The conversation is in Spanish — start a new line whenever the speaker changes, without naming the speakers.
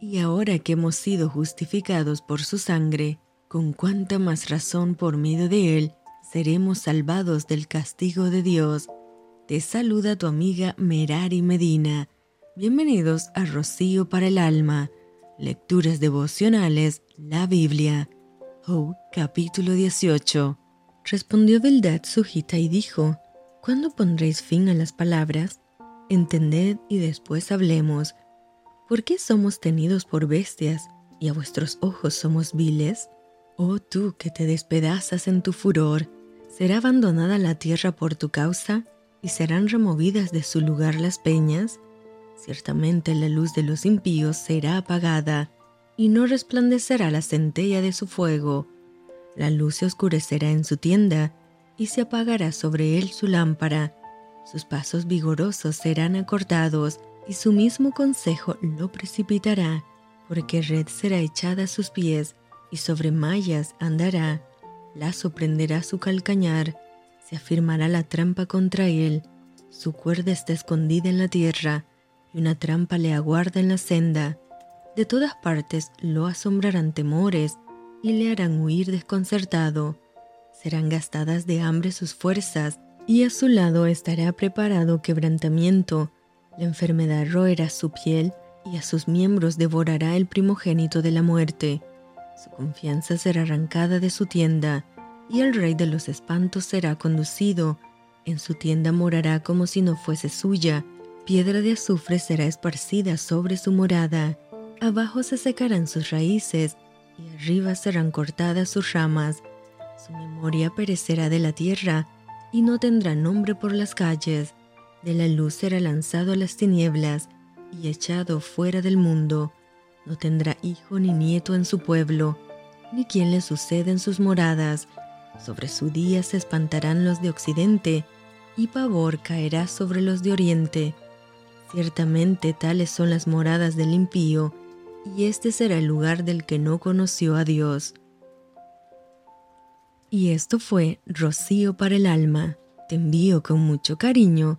Y ahora que hemos sido justificados por su sangre, con cuánta más razón por medio de él seremos salvados del castigo de Dios. Te saluda tu amiga Merari Medina. Bienvenidos a Rocío para el Alma. Lecturas devocionales, la Biblia. Oh, capítulo 18. Respondió Bildad Sujita y dijo, ¿Cuándo pondréis fin a las palabras? Entended y después hablemos. ¿Por qué somos tenidos por bestias y a vuestros ojos somos viles? Oh tú que te despedazas en tu furor, ¿será abandonada la tierra por tu causa y serán removidas de su lugar las peñas? Ciertamente la luz de los impíos será apagada y no resplandecerá la centella de su fuego la luz se oscurecerá en su tienda y se apagará sobre él su lámpara. Sus pasos vigorosos serán acortados y su mismo consejo lo precipitará, porque red será echada a sus pies y sobre mallas andará. Lazo prenderá su calcañar, se afirmará la trampa contra él. Su cuerda está escondida en la tierra y una trampa le aguarda en la senda. De todas partes lo asombrarán temores y le harán huir desconcertado. Serán gastadas de hambre sus fuerzas, y a su lado estará preparado quebrantamiento. La enfermedad roerá su piel, y a sus miembros devorará el primogénito de la muerte. Su confianza será arrancada de su tienda, y el rey de los espantos será conducido. En su tienda morará como si no fuese suya, piedra de azufre será esparcida sobre su morada. Abajo se secarán sus raíces, y arriba serán cortadas sus ramas. Su memoria perecerá de la tierra y no tendrá nombre por las calles. De la luz será lanzado a las tinieblas y echado fuera del mundo. No tendrá hijo ni nieto en su pueblo, ni quien le suceda en sus moradas. Sobre su día se espantarán los de occidente, y pavor caerá sobre los de oriente. Ciertamente tales son las moradas del impío, y este será el lugar del que no conoció a Dios. Y esto fue Rocío para el alma. Te envío con mucho cariño,